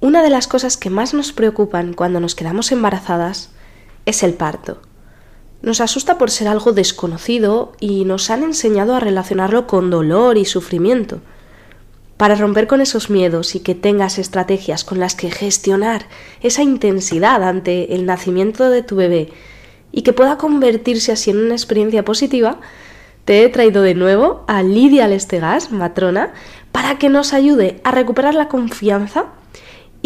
Una de las cosas que más nos preocupan cuando nos quedamos embarazadas es el parto. Nos asusta por ser algo desconocido y nos han enseñado a relacionarlo con dolor y sufrimiento. Para romper con esos miedos y que tengas estrategias con las que gestionar esa intensidad ante el nacimiento de tu bebé y que pueda convertirse así en una experiencia positiva, te he traído de nuevo a Lidia Lestegas, matrona, para que nos ayude a recuperar la confianza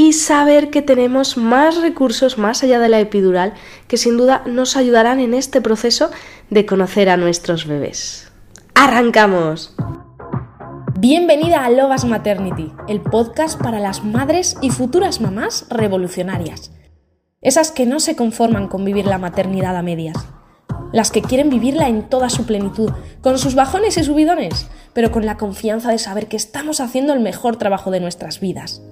y saber que tenemos más recursos más allá de la epidural que sin duda nos ayudarán en este proceso de conocer a nuestros bebés. ¡Arrancamos! Bienvenida a Lobas Maternity, el podcast para las madres y futuras mamás revolucionarias. Esas que no se conforman con vivir la maternidad a medias. Las que quieren vivirla en toda su plenitud, con sus bajones y subidones, pero con la confianza de saber que estamos haciendo el mejor trabajo de nuestras vidas.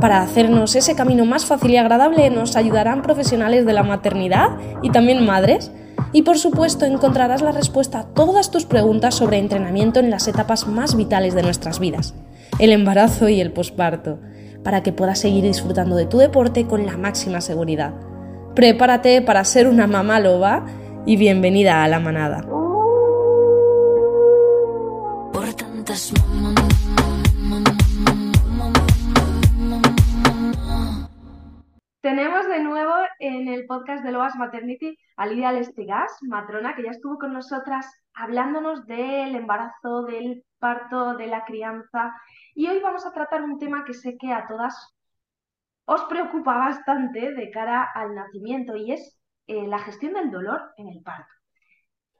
Para hacernos ese camino más fácil y agradable nos ayudarán profesionales de la maternidad y también madres. Y por supuesto encontrarás la respuesta a todas tus preguntas sobre entrenamiento en las etapas más vitales de nuestras vidas, el embarazo y el posparto, para que puedas seguir disfrutando de tu deporte con la máxima seguridad. Prepárate para ser una mamá loba y bienvenida a la manada. Tenemos de nuevo en el podcast de Loas Maternity a Lidia Lestigas, matrona, que ya estuvo con nosotras hablándonos del embarazo, del parto, de la crianza. Y hoy vamos a tratar un tema que sé que a todas os preocupa bastante de cara al nacimiento y es eh, la gestión del dolor en el parto.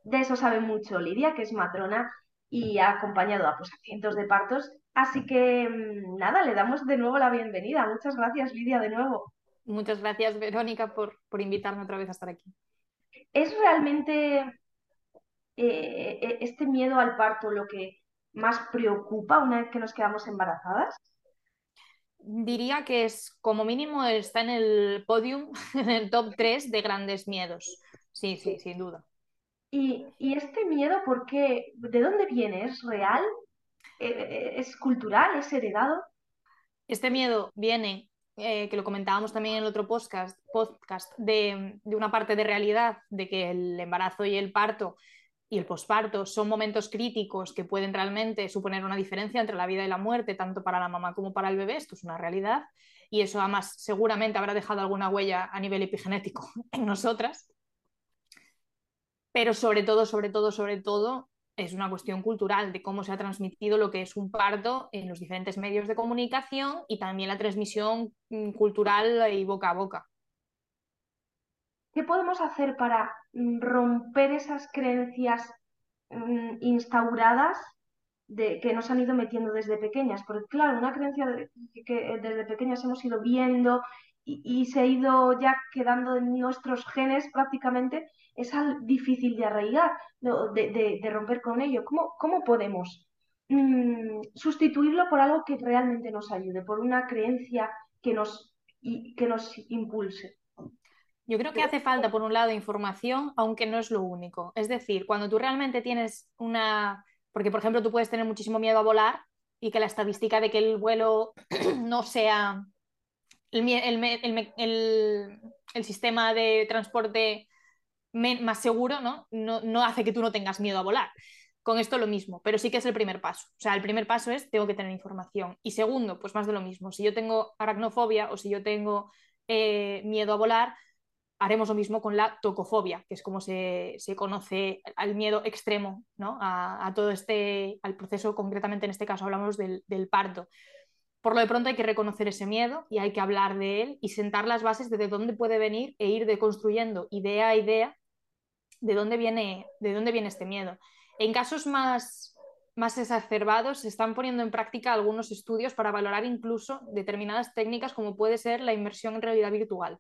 De eso sabe mucho Lidia, que es matrona y ha acompañado a, pues, a cientos de partos. Así que mm, nada, le damos de nuevo la bienvenida. Muchas gracias, Lidia, de nuevo. Muchas gracias, Verónica, por, por invitarme otra vez a estar aquí. ¿Es realmente eh, e, este miedo al parto lo que más preocupa una vez que nos quedamos embarazadas? Diría que es, como mínimo, está en el podium, en el top 3 de grandes miedos. Sí, sí, sin duda. ¿Y, este miedo, por qué? ¿De dónde viene? ¿Es real? ¿E, e, ¿Es cultural? ¿Es heredado? Este miedo viene eh, que lo comentábamos también en el otro podcast, podcast de, una parte de realidad, de que el embarazo y el parto y el posparto son momentos críticos que pueden realmente suponer una diferencia entre la vida y la muerte, tanto para la mamá como para el bebé, esto es una realidad, y eso además seguramente habrá dejado alguna huella a nivel epigenético en nosotras. Pero sobre todo, sobre todo, sobre todo, es una cuestión cultural de cómo se ha transmitido lo que es un parto en los diferentes medios de comunicación y también la transmisión mm, cultural y boca a boca. ¿Qué podemos hacer para mm, romper esas creencias mm, instauradas de, que nos han ido metiendo desde pequeñas? Porque claro, una creencia que desde pequeñas hemos ido viendo y, se ha ido ya quedando en nuestros genes prácticamente, es difícil de arraigar, de, de, romper con ello. ¿Cómo, cómo podemos mm, sustituirlo por algo que realmente nos ayude, por una creencia que nos, que nos impulse? Yo creo que hace falta, por un lado, información, aunque no es lo único. Es decir, cuando tú realmente tienes una... Porque, por ejemplo, tú puedes tener muchísimo miedo a volar y que la estadística de que el vuelo no sea el, sistema de transporte más seguro ¿no? No, hace que tú no tengas miedo a volar. Con esto lo mismo, pero sí que es el primer paso. O sea, el primer paso es tengo que tener información. Y segundo, pues más de lo mismo. Si yo tengo aracnofobia o si yo tengo eh, miedo a volar, haremos lo mismo con la tocofobia, que es como se, conoce al miedo extremo ¿no? a, todo este, al proceso, concretamente en este caso hablamos del, del parto. Por lo de pronto hay que reconocer ese miedo y hay que hablar de él y sentar las bases de, dónde puede venir e ir deconstruyendo idea a idea de dónde viene, de dónde viene este miedo. En casos más, más exacerbados se están poniendo en práctica algunos estudios para valorar incluso determinadas técnicas como puede ser la inmersión en realidad virtual,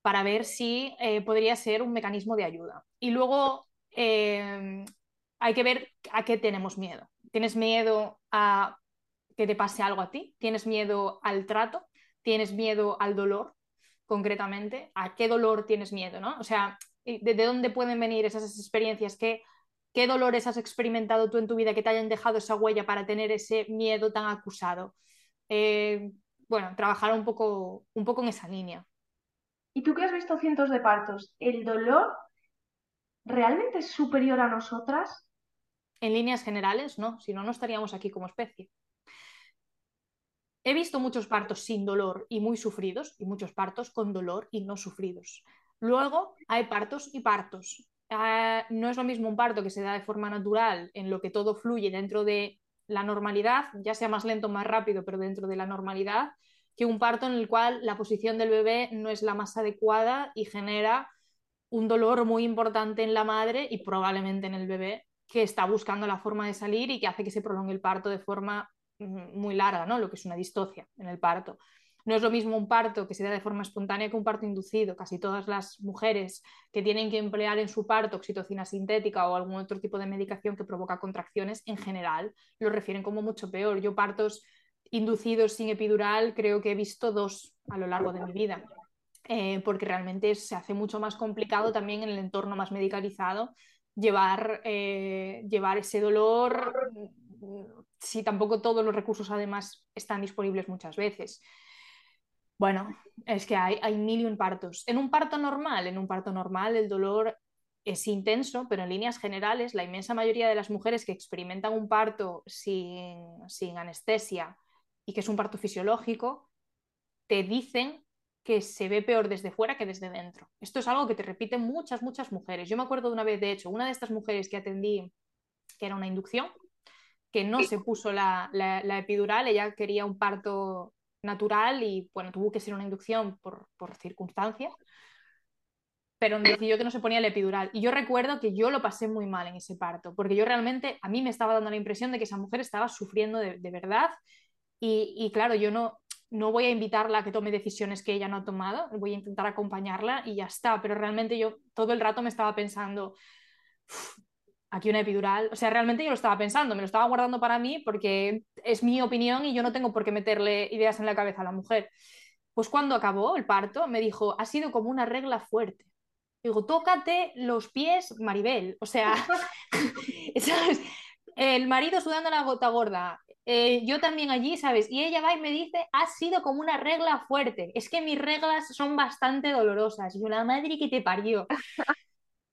para ver si eh, podría ser un mecanismo de ayuda. Y luego eh, hay que ver a qué tenemos miedo. ¿Tienes miedo a que te pase algo a ti, tienes miedo al trato, tienes miedo al dolor, concretamente, a qué dolor tienes miedo, ¿no? O sea, ¿de, dónde pueden venir esas experiencias? ¿Qué, ¿Qué dolores has experimentado tú en tu vida que te hayan dejado esa huella para tener ese miedo tan acusado? Eh, bueno, trabajar un poco, un poco en esa línea. Y tú que has visto cientos de partos, ¿el dolor realmente es superior a nosotras? En líneas generales, no, si no, no estaríamos aquí como especie. He visto muchos partos sin dolor y muy sufridos y muchos partos con dolor y no sufridos. Luego hay partos y partos. Ah, no es lo mismo un parto que se da de forma natural, en lo que todo fluye dentro de la normalidad, ya sea más lento o más rápido, pero dentro de la normalidad, que un parto en el cual la posición del bebé no es la más adecuada y genera un dolor muy importante en la madre y probablemente en el bebé que está buscando la forma de salir y que hace que se prolongue el parto de forma muy larga, ¿no? Lo que es una distocia en el parto. No es lo mismo un parto que se da de forma espontánea que un parto inducido. Casi todas las mujeres que tienen que emplear en su parto oxitocina sintética o algún otro tipo de medicación que provoca contracciones, en general lo refieren como mucho peor. Yo partos inducidos sin epidural creo que he visto dos a lo largo de mi vida, eh, porque realmente se hace mucho más complicado también en el entorno más medicalizado llevar, eh, llevar ese dolor mm, si tampoco todos los recursos además están disponibles muchas veces. Bueno, es que hay, hay mil y un partos. En un parto normal, en un parto normal el dolor es intenso, pero en líneas generales la inmensa mayoría de las mujeres que experimentan un parto sin, sin anestesia y que es un parto fisiológico, te dicen que se ve peor desde fuera que desde dentro. Esto es algo que te repiten muchas, muchas mujeres. Yo me acuerdo de una vez, de hecho, una de estas mujeres que atendí, que era una inducción, que no se puso la, la, la epidural, ella quería un parto natural y bueno, tuvo que ser una inducción por, por circunstancias, pero decidió que no se ponía el epidural. Y yo recuerdo que yo lo pasé muy mal en ese parto, porque yo realmente, a mí me estaba dando la impresión de que esa mujer estaba sufriendo de, de verdad y, y, claro, yo no, no voy a invitarla a que tome decisiones que ella no ha tomado, voy a intentar acompañarla y ya está, pero realmente yo todo el rato me estaba pensando, aquí una epidural. O sea, realmente yo lo estaba pensando, me lo estaba guardando para mí porque es mi opinión y yo no tengo por qué meterle ideas en la cabeza a la mujer. Pues cuando acabó el parto, me dijo, ha sido como una regla fuerte. Digo, tócate los pies, Maribel. O sea, ¿sabes? El marido sudando la gota gorda, eh, yo también allí, ¿sabes? Y ella va y me dice, ha sido como una regla fuerte. Es que mis reglas son bastante dolorosas. Y una madre que te parió.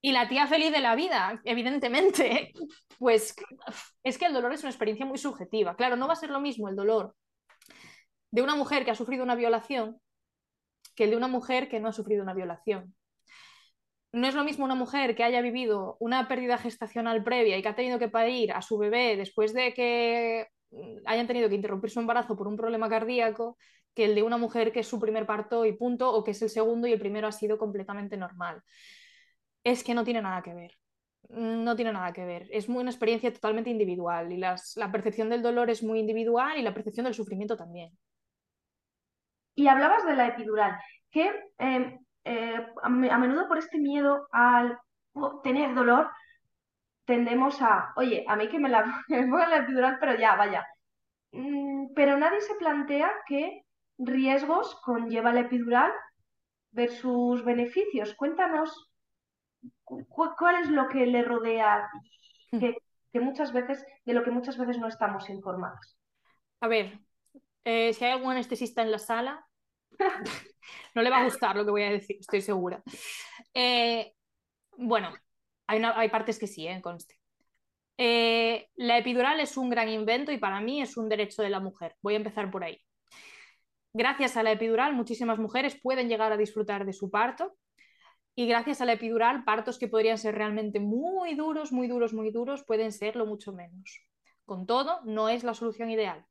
Y la tía feliz de la vida, evidentemente, pues es que el dolor es una experiencia muy subjetiva. Claro, no va a ser lo mismo el dolor de una mujer que ha sufrido una violación que el de una mujer que no ha sufrido una violación. No es lo mismo una mujer que haya vivido una pérdida gestacional previa y que ha tenido que parir a su bebé después de que hayan tenido que interrumpir su embarazo por un problema cardíaco que el de una mujer que es su primer parto y punto, o que es el segundo y el primero ha sido completamente normal es que no tiene nada que ver. No tiene nada que ver. Es muy una experiencia totalmente individual y las, la percepción del dolor es muy individual y la percepción del sufrimiento también. Y hablabas de la epidural, que eh, eh, a, menudo por este miedo al tener dolor tendemos a, oye, a mí que me, la, la epidural, pero ya, vaya. Mm, pero nadie se plantea qué riesgos conlleva la epidural versus beneficios. Cuéntanos ¿Cuál es lo que le rodea hmm. que, muchas veces, de lo que muchas veces no estamos informados? A ver, eh, si hay algún anestesista en la sala, no le va a gustar lo que voy a decir, estoy segura. Eh, bueno, hay, hay, partes que sí, ¿eh? conste. Eh, la epidural es un gran invento y para mí es un derecho de la mujer. Voy a empezar por ahí. Gracias a la epidural, muchísimas mujeres pueden llegar a disfrutar de su parto y gracias a la epidural, partos que podrían ser realmente muy duros, muy duros, muy duros, pueden serlo mucho menos. Con todo, no es la solución ideal.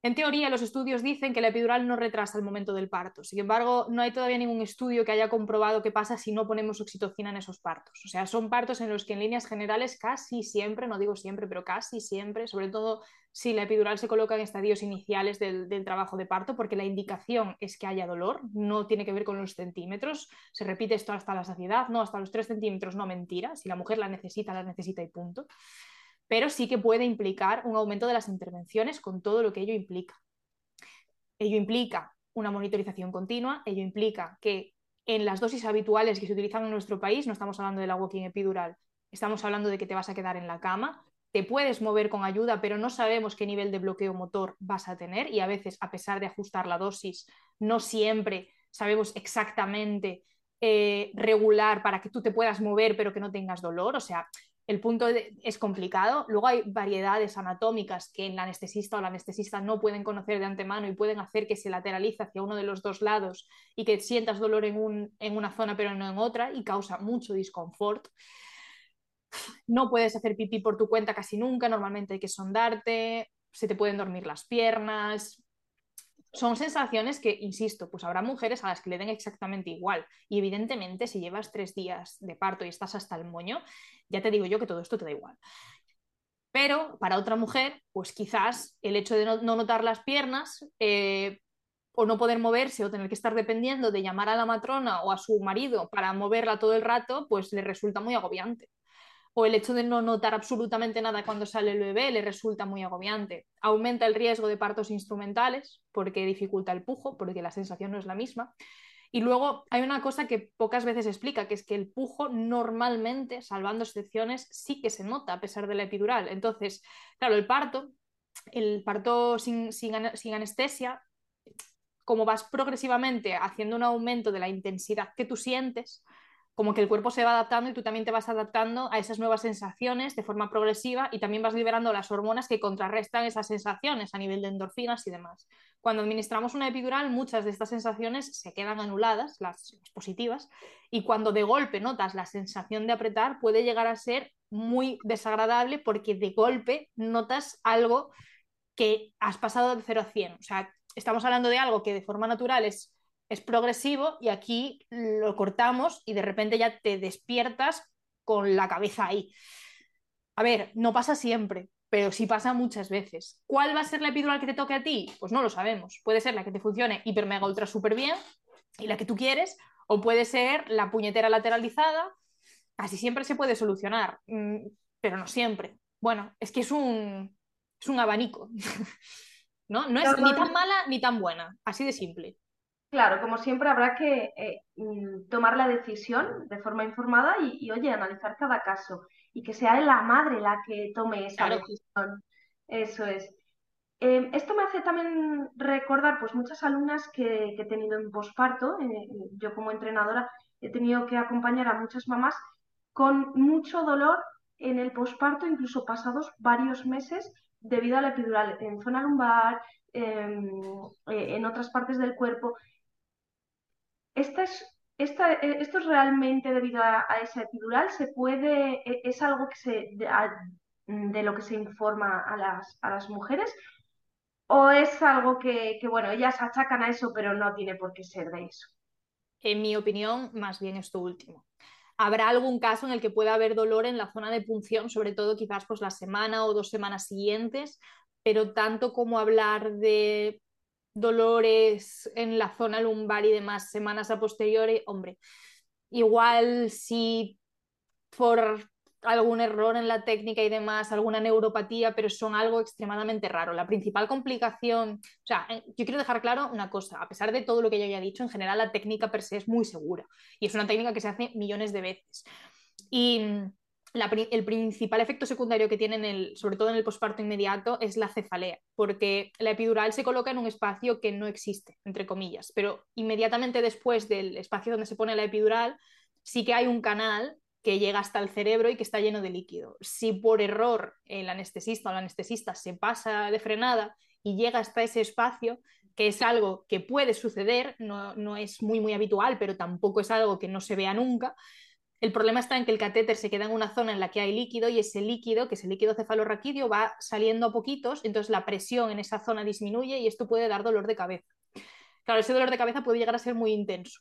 En teoría, los estudios dicen que la epidural no retrasa el momento del parto. Sin embargo, no hay todavía ningún estudio que haya comprobado qué pasa si no ponemos oxitocina en esos partos. O sea, son partos en los que en líneas generales casi siempre, no digo siempre, pero casi siempre, sobre todo si la epidural se coloca en estadios iniciales del, trabajo de parto, porque la indicación es que haya dolor, no tiene que ver con los centímetros. Se repite esto hasta la saciedad, no, hasta los 3 centímetros, no mentira. Si la mujer la necesita, la necesita y punto pero sí que puede implicar un aumento de las intervenciones con todo lo que ello implica. Ello implica una monitorización continua, ello implica que en las dosis habituales que se utilizan en nuestro país, no estamos hablando de la walking epidural, estamos hablando de que te vas a quedar en la cama, te puedes mover con ayuda, pero no sabemos qué nivel de bloqueo motor vas a tener y a veces, a pesar de ajustar la dosis, no siempre sabemos exactamente eh, regular para que tú te puedas mover pero que no tengas dolor. O sea, el punto es complicado. Luego hay variedades anatómicas que el anestesista o la anestesista no pueden conocer de antemano y pueden hacer que se lateralice hacia uno de los dos lados y que sientas dolor en, un, en una zona pero no en otra y causa mucho disconfort no puedes hacer pipí por tu cuenta casi nunca, normalmente hay que sondarte, se te pueden dormir las piernas. Son sensaciones que, insisto, pues habrá mujeres a las que le den exactamente igual. Y evidentemente, si llevas tres días de parto y estás hasta el moño, ya te digo yo que todo esto te da igual. Pero para otra mujer, pues quizás el hecho de no, notar las piernas eh, o no poder moverse o tener que estar dependiendo de llamar a la matrona o a su marido para moverla todo el rato, pues le resulta muy agobiante o el hecho de no notar absolutamente nada cuando sale el bebé le resulta muy agobiante. Aumenta el riesgo de partos instrumentales porque dificulta el pujo, porque la sensación no es la misma. Y luego hay una cosa que pocas veces explica, que es que el pujo normalmente, salvando excepciones, sí que se nota a pesar de la epidural. Entonces, claro, el parto, el parto sin, anestesia, como vas progresivamente haciendo un aumento de la intensidad que tú sientes, como que el cuerpo se va adaptando y tú también te vas adaptando a esas nuevas sensaciones de forma progresiva y también vas liberando las hormonas que contrarrestan esas sensaciones a nivel de endorfinas y demás. Cuando administramos una epidural, muchas de estas sensaciones se quedan anuladas, las, positivas, y cuando de golpe notas la sensación de apretar, puede llegar a ser muy desagradable porque de golpe notas algo que has pasado de 0 a 100. O sea, estamos hablando de algo que de forma natural es es progresivo y aquí lo cortamos y de repente ya te despiertas con la cabeza ahí. A ver, no pasa siempre, pero sí pasa muchas veces. ¿Cuál va a ser la epidural que te toque a ti? Pues no lo sabemos. Puede ser la que te funcione hiper mega ultra súper bien y la que tú quieres, o puede ser la puñetera lateralizada. Casi siempre se puede solucionar, mm, pero no siempre. Bueno, es que es un, es un abanico. ¿No? no es ni tan mala ni tan buena, así de simple. Claro, como siempre habrá que eh, mm, tomar la decisión de forma informada y, oye, analizar cada caso y que sea la madre la que tome esa decisión. Eso es. Em, esto me hace también recordar pues muchas alumnas que, he tenido en posparto. Eh, yo como entrenadora he tenido que acompañar a muchas mamás con mucho dolor en el posparto, incluso pasados varios meses debido a la epidural en zona lumbar, em, eh, en otras partes del cuerpo eh, ¿Esto es realmente debido a, esa epidural? ¿Se puede, e, es algo que de, lo que se informa a las, a mujeres? ¿O es algo que, bueno, ellas achacan a eso, pero no tiene por qué ser de eso? En mi opinión, más bien esto último. Habrá algún caso en el que pueda haber dolor en la zona de punción, sobre todo quizás pues la semana o dos semanas siguientes, pero tanto como hablar de dolores en la zona lumbar y demás semanas a posteriori, hombre, igual si por algún error en la técnica y demás, alguna neuropatía, pero son algo extremadamente raro. La principal complicación, o sea, eh, yo quiero dejar claro una cosa, a pesar de todo lo que yo haya dicho, en general la técnica per se es muy segura y es una técnica que se hace millones de veces. Y el principal efecto secundario que tienen, sobre todo en el posparto inmediato, es la cefalea, porque la epidural se coloca en un espacio que no existe, entre comillas, pero inmediatamente después del espacio donde se pone la epidural, sí que hay un canal que llega hasta el cerebro y que está lleno de líquido. Si por error el anestesista o la anestesista se pasa de frenada y llega hasta ese espacio, que es algo que puede suceder, no, no es muy, muy habitual, pero tampoco es algo que no se vea nunca, el problema está en que el catéter se queda en una zona en la que hay líquido y ese líquido, que es el líquido cefalorraquídeo, va saliendo a poquitos, entonces la presión en esa zona disminuye y esto puede dar dolor de cabeza. Claro, ese dolor de cabeza puede llegar a ser muy intenso.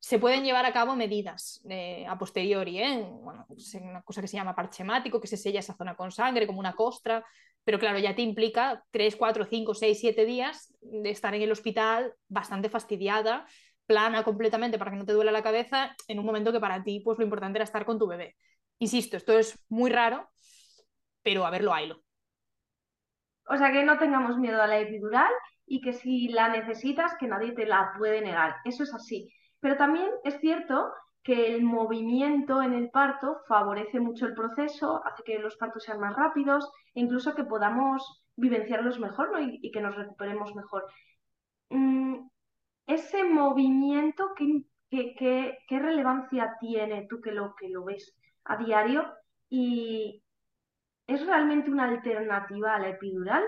Se pueden llevar a cabo medidas eh, a posteriori, ¿eh? bueno, una cosa que se llama parchemático, que se sella esa zona con sangre, como una costra, pero claro, ya te implica 3, 4, 5, 6, 7 días de estar en el hospital bastante fastidiada plana completamente para que no te duele la cabeza en un momento que para ti pues lo importante era estar con tu bebé. Insisto, esto es muy raro, pero a verlo haylo. O sea, que no tengamos miedo a la epidural y que si la necesitas, que nadie te la puede negar. Eso es así. Pero también es cierto que el movimiento en el parto favorece mucho el proceso, hace que los partos sean más rápidos e incluso que podamos vivenciarlos mejor y, que nos recuperemos mejor. Mm, ese movimiento, ¿qué, relevancia tiene tú que lo, que lo ves a diario? ¿Y es realmente una alternativa a la epidural?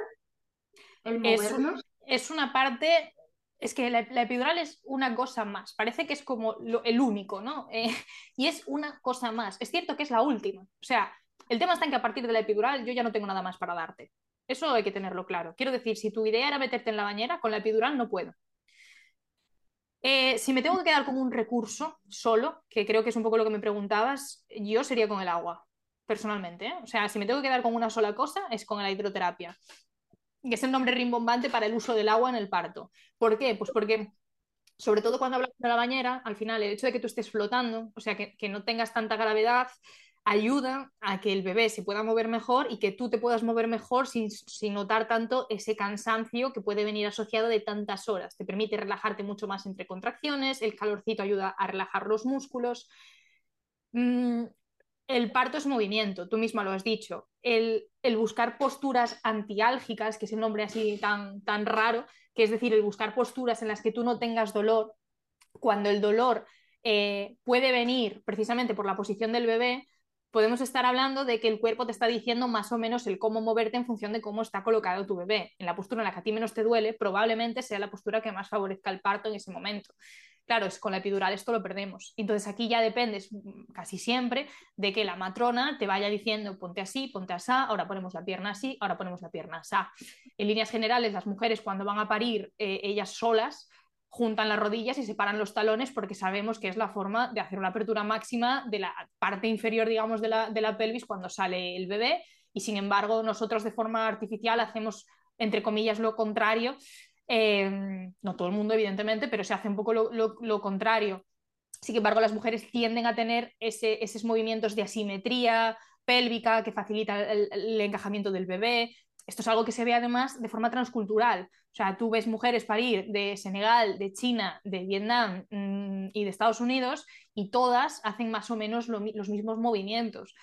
El movernos. Es, una parte es que la, epidural es una cosa más, parece que es como el único, ¿no? Eh, y es una cosa más. Es cierto que es la última. O sea, el tema está en que a partir de la epidural yo ya no tengo nada más para darte. Eso hay que tenerlo claro. Quiero decir, si tu idea era meterte en la bañera, con la epidural no puedo. Eh, si me tengo que quedar como un recurso solo, que creo que es un poco lo que me preguntabas, yo sería con el agua, personalmente. ¿eh? O sea, si me tengo que quedar con una sola cosa, es con la hidroterapia. Que es el nombre rimbombante para el uso del agua en el parto. ¿Por qué? Pues porque, sobre todo cuando hablas de la bañera, al final el hecho de que tú estés flotando, o sea, que no tengas tanta gravedad, ayuda a que el bebé se pueda mover mejor y que tú te puedas mover mejor sin, notar tanto ese cansancio que puede venir asociado de tantas horas. Te permite relajarte mucho más entre contracciones, el calorcito ayuda a relajar los músculos. Mm, el parto es movimiento, tú misma lo has dicho. El, buscar posturas antiálgicas, que es el nombre así tan, tan raro, que es decir, el buscar posturas en las que tú no tengas dolor, cuando el dolor eh, puede venir precisamente por la posición del bebé, podemos estar hablando de que el cuerpo te está diciendo más o menos el cómo moverte en función de cómo está colocado tu bebé. En la postura en la que a ti menos te duele, probablemente sea la postura que más favorezca el parto en ese momento. Claro, es con la epidural esto lo perdemos. Entonces aquí ya dependes mm, casi siempre de que la matrona te vaya diciendo ponte así, ponte así, ahora ponemos la pierna así, ahora ponemos la pierna así. En líneas generales, las mujeres cuando van a parir eh, ellas solas, juntan las rodillas y separan los talones porque sabemos que es la forma de hacer una apertura máxima de la parte inferior, digamos, de la, de la pelvis cuando sale el bebé y sin embargo nosotros de forma artificial hacemos, entre comillas, lo contrario. Em, no todo el mundo, evidentemente, pero se hace un poco lo, lo, contrario. Sin embargo, las mujeres tienden a tener ese, esos movimientos de asimetría pélvica que facilita el encajamiento del bebé, esto es algo que se ve además de forma transcultural. O sea, tú ves mujeres parir de Senegal, de China, de Vietnam mm, y de Estados Unidos y todas hacen más o menos los mismos movimientos.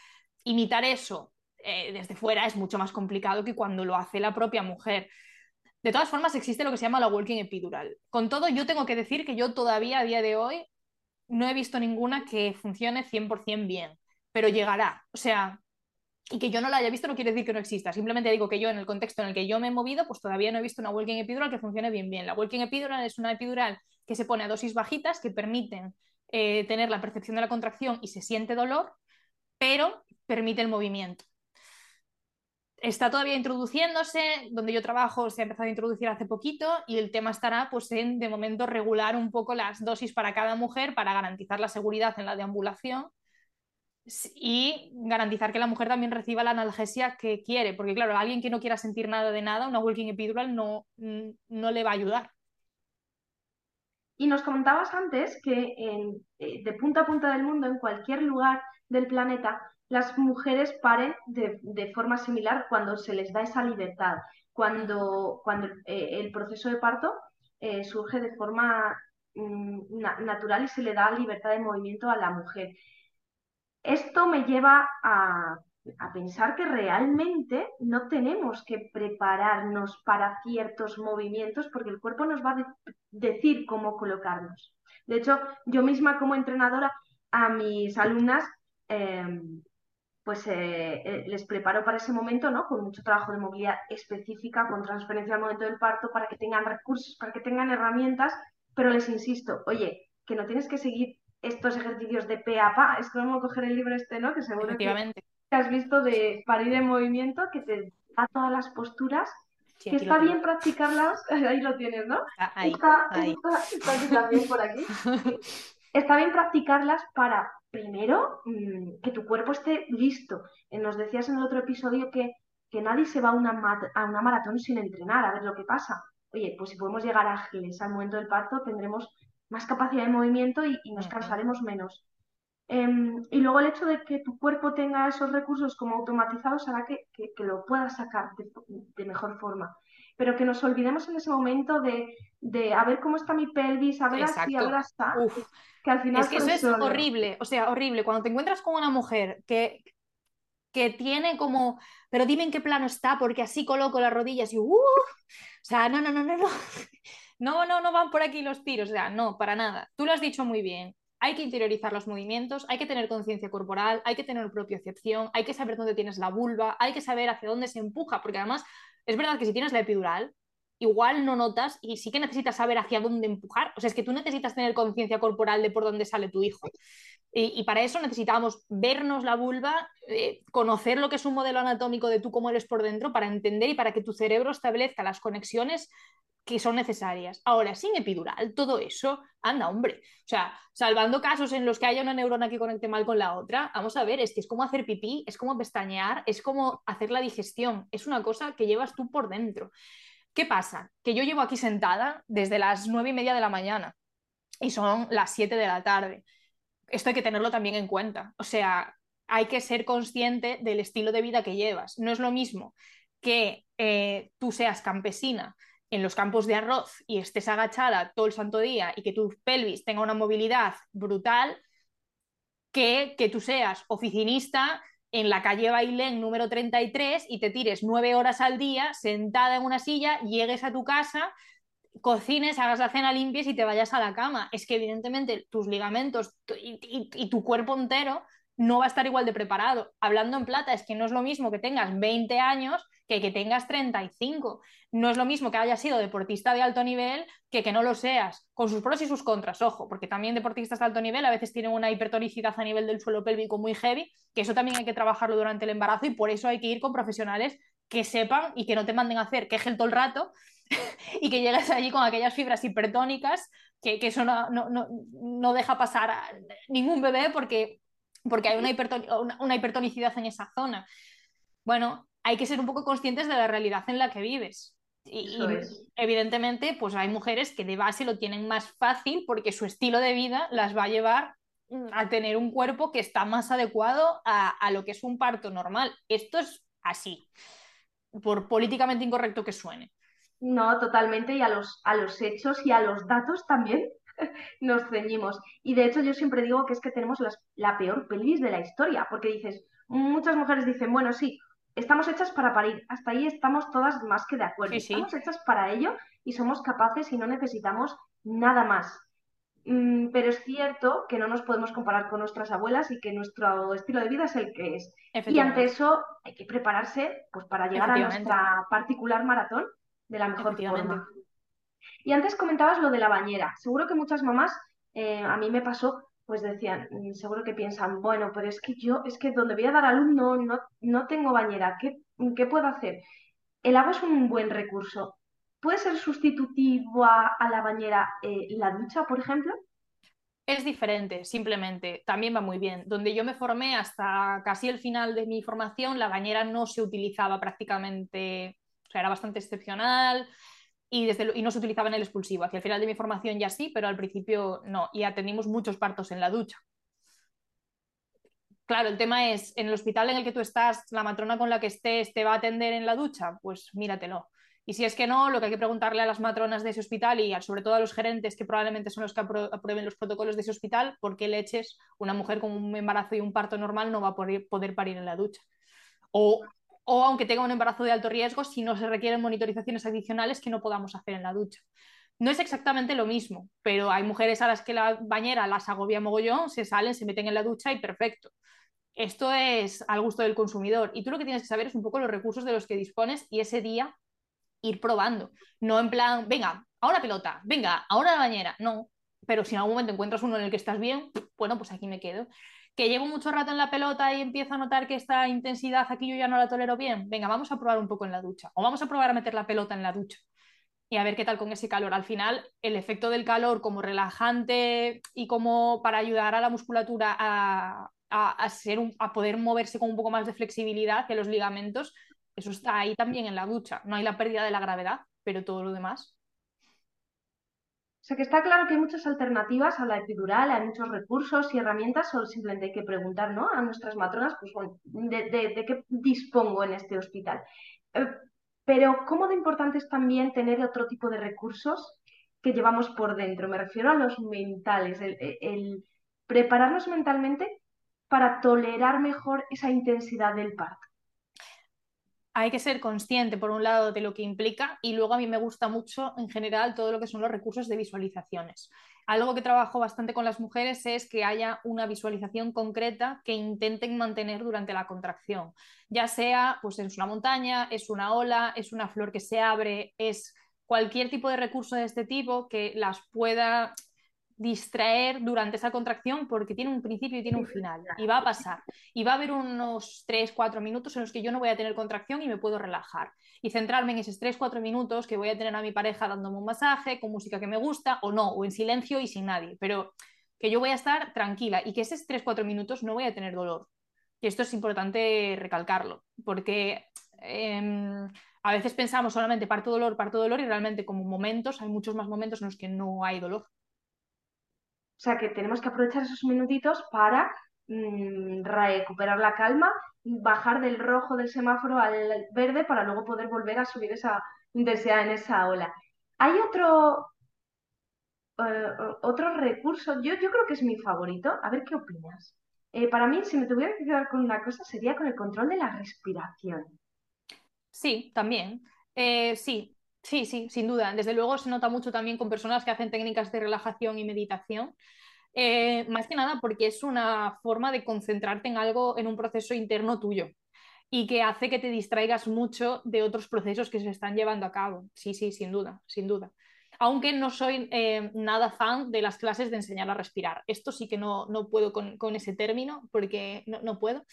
Imitar eso eh, desde fuera es mucho más complicado que cuando lo hace la propia mujer. De todas formas, existe lo que se llama la walking epidural. Con todo, yo tengo que decir que yo todavía a día de hoy no he visto ninguna que funcione 100% bien, pero llegará. O sea, y que yo no la haya visto no quiere decir que no exista. Simplemente digo que yo, en el contexto en el que yo me he movido, pues todavía no he visto una walking epidural que funcione bien bien. La walking epidural es una epidural que se pone a dosis bajitas que permiten eh, tener la percepción de la contracción y se siente dolor, pero permite el movimiento. Está todavía introduciéndose, donde yo trabajo se ha empezado a introducir hace poquito y el tema estará pues en de momento regular un poco las dosis para cada mujer para garantizar la seguridad en la deambulación y garantizar que la mujer también reciba la analgesia que quiere, porque claro, a alguien que no quiera sentir nada de nada, una walking epidural no, no le va a ayudar. Y nos comentabas antes que eh, de punta a punta del mundo, en cualquier lugar del planeta, las mujeres paren de, forma similar cuando se les da esa libertad, cuando, cuando eh, el proceso de parto eh, surge de forma mm, natural y se le da libertad de movimiento a la mujer. Esto me lleva a, pensar que realmente no tenemos que prepararnos para ciertos movimientos porque el cuerpo nos va a decir cómo colocarnos. De hecho, yo misma como entrenadora a mis alumnas em, pues eh, eh, les preparo para ese momento, ¿no? Con mucho trabajo de movilidad específica, con transferencia al momento del parto, para que tengan recursos, para que tengan herramientas, pero les insisto, oye, que no tienes que seguir estos ejercicios de pe a pa. Es como coger el libro este, ¿no? Que seguro que has visto de parir en movimiento, que te da todas las posturas. que está bien practicarlas, ahí lo tienes, ¿no? Ah, ahí, está, ahí. también por aquí. está bien practicarlas para, primero, mm, que tu cuerpo esté listo. Eh, nos decías en el otro episodio que, que nadie se va a una, a una maratón sin entrenar, a ver lo que pasa. Oye, pues si podemos llegar ágiles al momento del parto, tendremos más capacidad de movimiento y, nos cansaremos menos. Em, y luego el hecho de que tu cuerpo tenga esos recursos como automatizados hará que, que, lo puedas sacar de, mejor forma. pero que nos olvidemos en ese momento de, de a ver cómo está mi pelvis, a ver así, a ver así, que al final es que eso es horrible, o sea, horrible. Cuando te encuentras con una mujer que, que tiene como, pero dime en qué plano está, porque así coloco las rodillas y, uh, o sea, no, no, no, no, no, no, no, no van por aquí los tiros, o sea, no, para nada. Tú lo has dicho muy bien. Hay que interiorizar los movimientos, hay que tener conciencia corporal, hay que tener propiocepción, hay que saber dónde tienes la vulva, hay que saber hacia dónde se empuja, porque además es verdad que si tienes la epidural, igual no notas y sí que necesitas saber hacia dónde empujar. O sea, es que tú necesitas tener conciencia corporal de por dónde sale tu hijo. Y, para eso necesitamos vernos la vulva, eh, conocer lo que es un modelo anatómico de tú cómo eres por dentro para entender y para que tu cerebro establezca las conexiones que son necesarias. Ahora, sin epidural, todo eso, anda, hombre. O sea, salvando casos en los que haya una neurona que conecte mal con la otra, vamos a ver, es que es como hacer pipí, es como pestañear, es como hacer la digestión, es una cosa que llevas tú por dentro. ¿Qué pasa? Que yo llevo aquí sentada desde las nueve y media de la mañana y son las siete de la tarde. Esto hay que tenerlo también en cuenta. O sea, hay que ser consciente del estilo de vida que llevas. No es lo mismo que eh, tú seas campesina en los campos de arroz y estés agachada todo el santo día y que tu pelvis tenga una movilidad brutal, que que tú seas oficinista en la calle Bailén número 33 y te tires nueve horas al día sentada en una silla, llegues a tu casa, cocines, hagas la cena, limpies y te vayas a la cama. Es que evidentemente tus ligamentos y, tu cuerpo entero no va a estar igual de preparado. Hablando en plata, es que no es lo mismo que tengas 20 años que que tengas 35. No es lo mismo que hayas sido deportista de alto nivel que que no lo seas, con sus pros y sus contras, ojo, porque también deportistas de alto nivel a veces tienen una hipertonicidad a nivel del suelo pélvico muy heavy, que eso también hay que trabajarlo durante el embarazo y por eso hay que ir con profesionales que sepan y que no te manden a hacer quejel todo el rato y que llegues allí con aquellas fibras hipertónicas que, que eso no, no, no, deja pasar a ningún bebé porque, porque hay una, una hipertonicidad en esa zona. Bueno, hay que ser un poco conscientes de la realidad en la que vives. Y, evidentemente, pues hay mujeres que de base lo tienen más fácil porque su estilo de vida las va a llevar mm, a tener un cuerpo que está más adecuado a, a lo que es un parto normal. Esto es así, por políticamente incorrecto que suene. No, totalmente, y a los, a los hechos y a los datos también nos ceñimos. Y de hecho yo siempre digo que es que tenemos la peor pelvis de la historia, porque dices, muchas mujeres dicen, bueno, sí, estamos hechas para parir. Hasta ahí estamos todas más que de acuerdo. Estamos hechas para ello y somos capaces y no necesitamos nada más. Mm, pero es cierto que no nos podemos comparar con nuestras abuelas y que nuestro estilo de vida es el que es. Y ante eso hay que prepararse pues, para llegar a nuestra particular maratón de la mejor forma. Y antes comentabas lo de la bañera. Seguro que muchas mamás, eh, a mí me pasó, pues decían, mm, seguro que piensan, bueno, pero es que yo, es que donde voy a dar a luz no, no, tengo bañera, ¿Qué, ¿qué, puedo hacer? El agua es un buen recurso. ¿Puede ser sustitutivo a, la bañera eh, la ducha, por ejemplo? Es diferente, simplemente, también va muy bien. Donde yo me formé hasta casi el final de mi formación, la bañera no se utilizaba prácticamente, o sea, era bastante excepcional y, desde y no se utilizaba en el expulsivo. Hacia el final de mi formación ya sí, pero al principio no. Y atendimos muchos partos en la ducha. Claro, el tema es, en el hospital en el que tú estás, la matrona con la que estés te va a atender en la ducha, pues míratelo. Y si es que no, lo que hay que preguntarle a las matronas de ese hospital y sobre todo a los gerentes, que probablemente son los que aprueben los protocolos de ese hospital, ¿por qué leches una mujer con un embarazo y un parto normal no va a poder, parir en la ducha? O o aunque tenga un embarazo de alto riesgo, si no se requieren monitorizaciones adicionales que no podamos hacer en la ducha. No es exactamente lo mismo, pero hay mujeres a las que la bañera las agobia mogollón, se salen, se meten en la ducha y perfecto. Esto es al gusto del consumidor y tú lo que tienes que saber es un poco los recursos de los que dispones y ese día ir probando. No en plan, venga, ahora pelota, venga, ahora la bañera. No, pero si en algún momento encuentras uno en el que estás bien, bueno, pues aquí me quedo que llevo mucho rato en la pelota y empiezo a notar que esta intensidad aquí yo ya no la tolero bien, venga, vamos a probar un poco en la ducha o vamos a probar a meter la pelota en la ducha y a ver qué tal con ese calor. Al final, el efecto del calor como relajante y como para ayudar a la musculatura a, ser a poder moverse con un poco más de flexibilidad hacia los ligamentos, eso está ahí también en la ducha. No hay la pérdida de la gravedad, pero todo lo demás sea que está claro que hay muchas alternativas a la epidural, hay muchos recursos y herramientas, solo simplemente hay que preguntar a nuestras matronas pues, de, qué dispongo en este hospital. Eh, pero cómo de importante es también tener otro tipo de recursos que llevamos por dentro. Me refiero a los mentales, el, prepararnos mentalmente para tolerar mejor esa intensidad del parto hay que ser consciente, por un lado, de lo que implica y luego a mí me gusta mucho, en general, todo lo que son los recursos de visualizaciones. Algo que trabajo bastante con las mujeres es que haya una visualización concreta que intenten mantener durante la contracción, ya sea, pues es una montaña, es una ola, es una flor que se abre, es cualquier tipo de recurso de este tipo que las pueda distraer durante esa contracción porque tiene un principio y tiene un final y va a pasar y va a haber unos 3, 4 minutos en los que yo no voy a tener contracción y me puedo relajar y centrarme en esos 3, 4 minutos que voy a tener a mi pareja dándome un masaje con música que me gusta o no, o en silencio y sin nadie, pero que yo voy a estar tranquila y que esos 3, 4 minutos no voy a tener dolor. Y esto es importante recalcarlo porque em, a veces pensamos solamente parto dolor, parto dolor y realmente como momentos, hay muchos más momentos en los que no hay dolor. O sea que tenemos que aprovechar esos minutitos para mm, recuperar la calma, bajar del rojo del semáforo al verde para luego poder volver a subir esa intensidad en esa ola. Hay otro, eh, recurso, yo, yo creo que es mi favorito, a ver qué opinas. Eh, para mí, si me tuviera que quedar con una cosa, sería con el control de la respiración. Sí, también. Eh, sí, Sí, sí, sin duda. Desde luego se nota mucho también con personas que hacen técnicas de relajación y meditación. Eh, más que nada porque es una forma de concentrarte en algo, en un proceso interno tuyo y que hace que te distraigas mucho de otros procesos que se están llevando a cabo. Sí, sí, sin duda, sin duda. Aunque no soy eh, nada fan de las clases de enseñar a respirar. Esto sí que no, no puedo con, con, ese término porque no, no puedo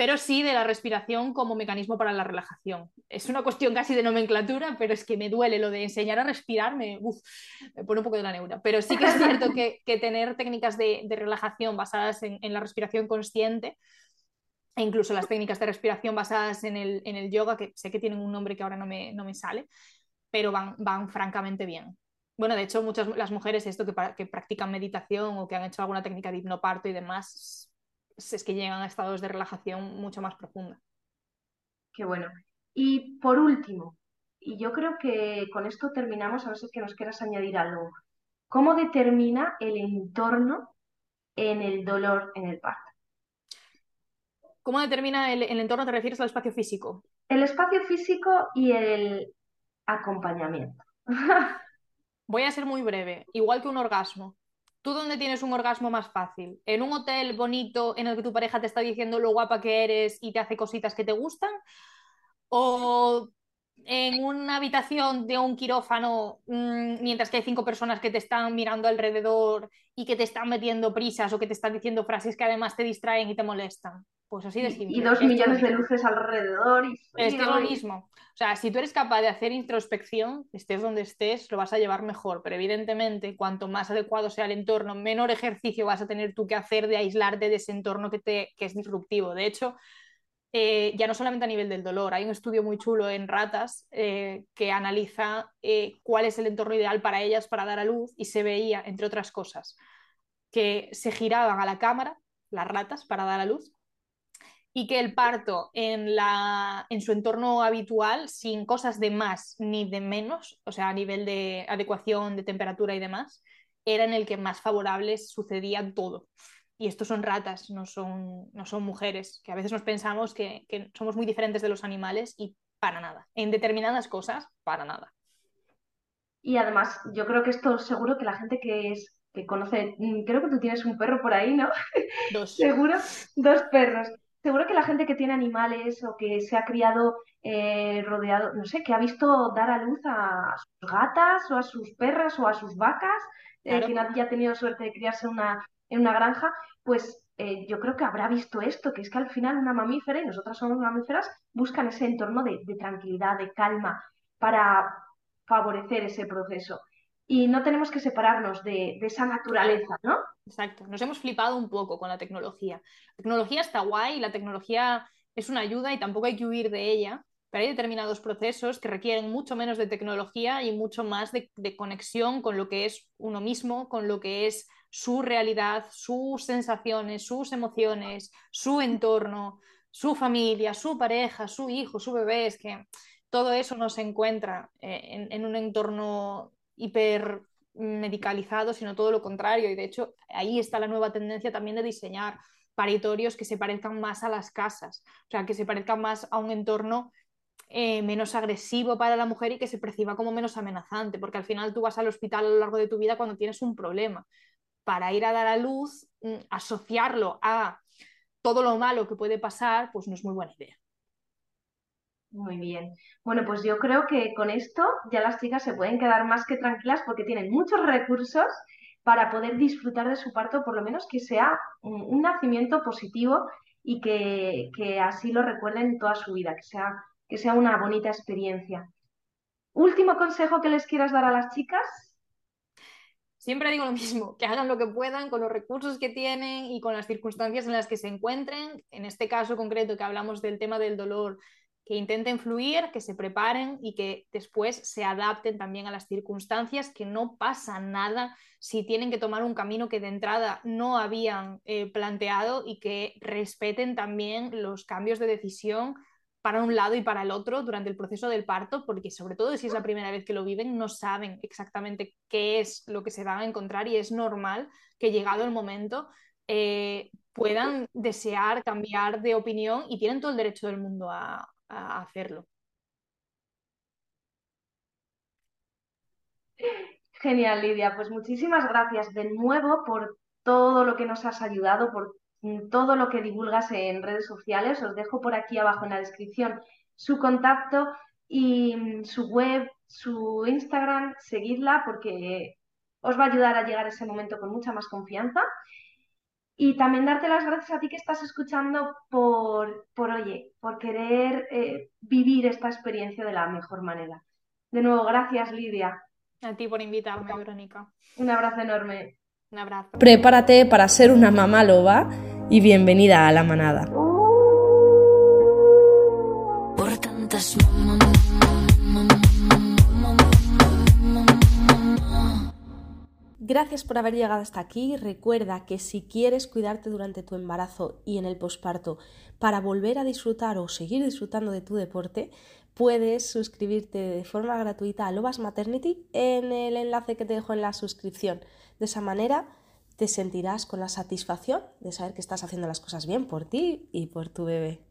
pero sí de la respiración como mecanismo para la relajación. Es una cuestión casi de nomenclatura, pero es que me duele lo de enseñar a respirar, me, pone un poco de la neura. Pero sí que es cierto que, tener técnicas de, relajación basadas en, la respiración consciente, e incluso las técnicas de respiración basadas en el, yoga, que sé que tienen un nombre que ahora no me, no me sale, pero van, van francamente bien. Bueno, de hecho, muchas las mujeres esto que, que practican meditación o que han hecho alguna técnica de hipnoparto y demás, es que llegan a estados de relajación mucho más profunda. Qué bueno. Y por último, y yo creo que con esto terminamos, a ver si es que nos quieras añadir algo. ¿Cómo determina el entorno en el dolor en el parto? ¿Cómo determina el, el entorno? ¿Te refieres al espacio físico? El espacio físico y el acompañamiento. Voy a ser muy breve, igual que un orgasmo. ¿Tú dónde tienes un orgasmo más fácil? ¿En un hotel bonito en el que tu pareja te está diciendo lo guapa que eres y te hace cositas que te gustan? ¿O en una habitación de un quirófano mm, mientras que hay cinco personas que te están mirando alrededor y que te están metiendo prisas o que te están diciendo frases que además te distraen y te molestan? Pues así de simple. Y, dos millones de luces alrededor. Y... Es lo mismo. O sea, si tú eres capaz de hacer introspección, estés donde estés, lo vas a llevar mejor. Pero evidentemente, cuanto más adecuado sea el entorno, menor ejercicio vas a tener tú que hacer de aislarte de ese entorno que, te, que es disruptivo. De hecho, eh, ya no solamente a nivel del dolor, hay un estudio muy chulo en ratas eh, que analiza eh, cuál es el entorno ideal para ellas para dar a luz y se veía, entre otras cosas, que se giraban a la cámara las ratas para dar a luz y que el parto en, la, en su entorno habitual, sin cosas de más ni de menos, o sea, a nivel de adecuación de temperatura y demás, era en el que más favorable sucedía todo. Y estos son ratas, no son, no son mujeres, que a veces nos pensamos que, que somos muy diferentes de los animales y para nada. En determinadas cosas, para nada. Y además, yo creo que esto seguro que la gente que es que conoce, mm, creo que tú tienes un perro por ahí, ¿no? Dos. seguro, dos perros seguro que la gente que tiene animales o que se ha criado eh, rodeado, no sé, que ha visto dar a luz a sus gatas o a sus perras o a sus vacas, eh, que nadie ha tenido suerte de criarse en una, en una granja, pues eh, yo creo que habrá visto esto, que es que al final una mamífera, y nosotras somos mamíferas, buscan ese entorno de tranquilidad, de calma, para favorecer ese proceso y no tenemos que separarnos de, esa naturaleza, ¿no? Exacto, nos hemos flipado un poco con la tecnología. La tecnología está guay, la tecnología es una ayuda y tampoco hay que huir de ella, pero hay determinados procesos que requieren mucho menos de tecnología y mucho más de, de conexión con lo que es uno mismo, con lo que es su realidad, sus sensaciones, sus emociones, su entorno, su familia, su pareja, su hijo, su bebé. Es que todo eso no se encuentra eh, en, un entorno hiper medicalizado, sino todo lo contrario. Y de hecho, ahí está la nueva tendencia también de diseñar paritorios que se parezcan más a las casas, o sea, que se parezcan más a un entorno eh, menos agresivo para la mujer y que se perciba como menos amenazante, porque al final tú vas al hospital a lo largo de tu vida cuando tienes un problema. Para ir a dar a luz, mm, asociarlo a todo lo malo que puede pasar, pues no es muy buena idea. Muy bien. Bueno, pues yo creo que con esto ya las chicas se pueden quedar más que tranquilas porque tienen muchos recursos para poder disfrutar de su parto, por lo menos que sea un, nacimiento positivo y que, que, así lo recuerden toda su vida, que sea, que sea una bonita experiencia. Último consejo que les quieras dar a las chicas. Siempre digo lo mismo, que hagan lo que puedan con los recursos que tienen y con las circunstancias en las que se encuentren. En este caso concreto que hablamos del tema del dolor que intenten fluir, que se preparen y que después se adapten también a las circunstancias, que no pasa nada si tienen que tomar un camino que de entrada no habían eh, planteado y que respeten también los cambios de decisión para un lado y para el otro durante el proceso del parto, porque sobre todo si es la primera vez que lo viven, no saben exactamente qué es lo que se van a encontrar y es normal que llegado el momento eh, puedan desear cambiar de opinión y tienen todo el derecho del mundo a, a hacerlo. Genial, Lidia. Pues muchísimas gracias de nuevo por todo lo que nos has ayudado, por todo lo que divulgas en redes sociales. Os dejo por aquí abajo en la descripción su contacto y mm, su web, su Instagram. Seguidla porque os va a ayudar a llegar a ese momento con mucha más confianza. Y también darte las gracias a ti que estás escuchando por, por oye, por querer eh, vivir esta experiencia de la mejor manera. De nuevo, gracias Lidia. A ti por invitarme, Verónica. Un abrazo enorme. Un abrazo. Prepárate para ser una mamá loba y bienvenida a la manada. Por tantas Gracias por haber llegado hasta aquí. Recuerda que si quieres cuidarte durante tu embarazo y en el posparto para volver a disfrutar o seguir disfrutando de tu deporte, puedes suscribirte de forma gratuita a Lobas Maternity en el enlace que te dejo en la suscripción. De esa manera te sentirás con la satisfacción de saber que estás haciendo las cosas bien por ti y por tu bebé.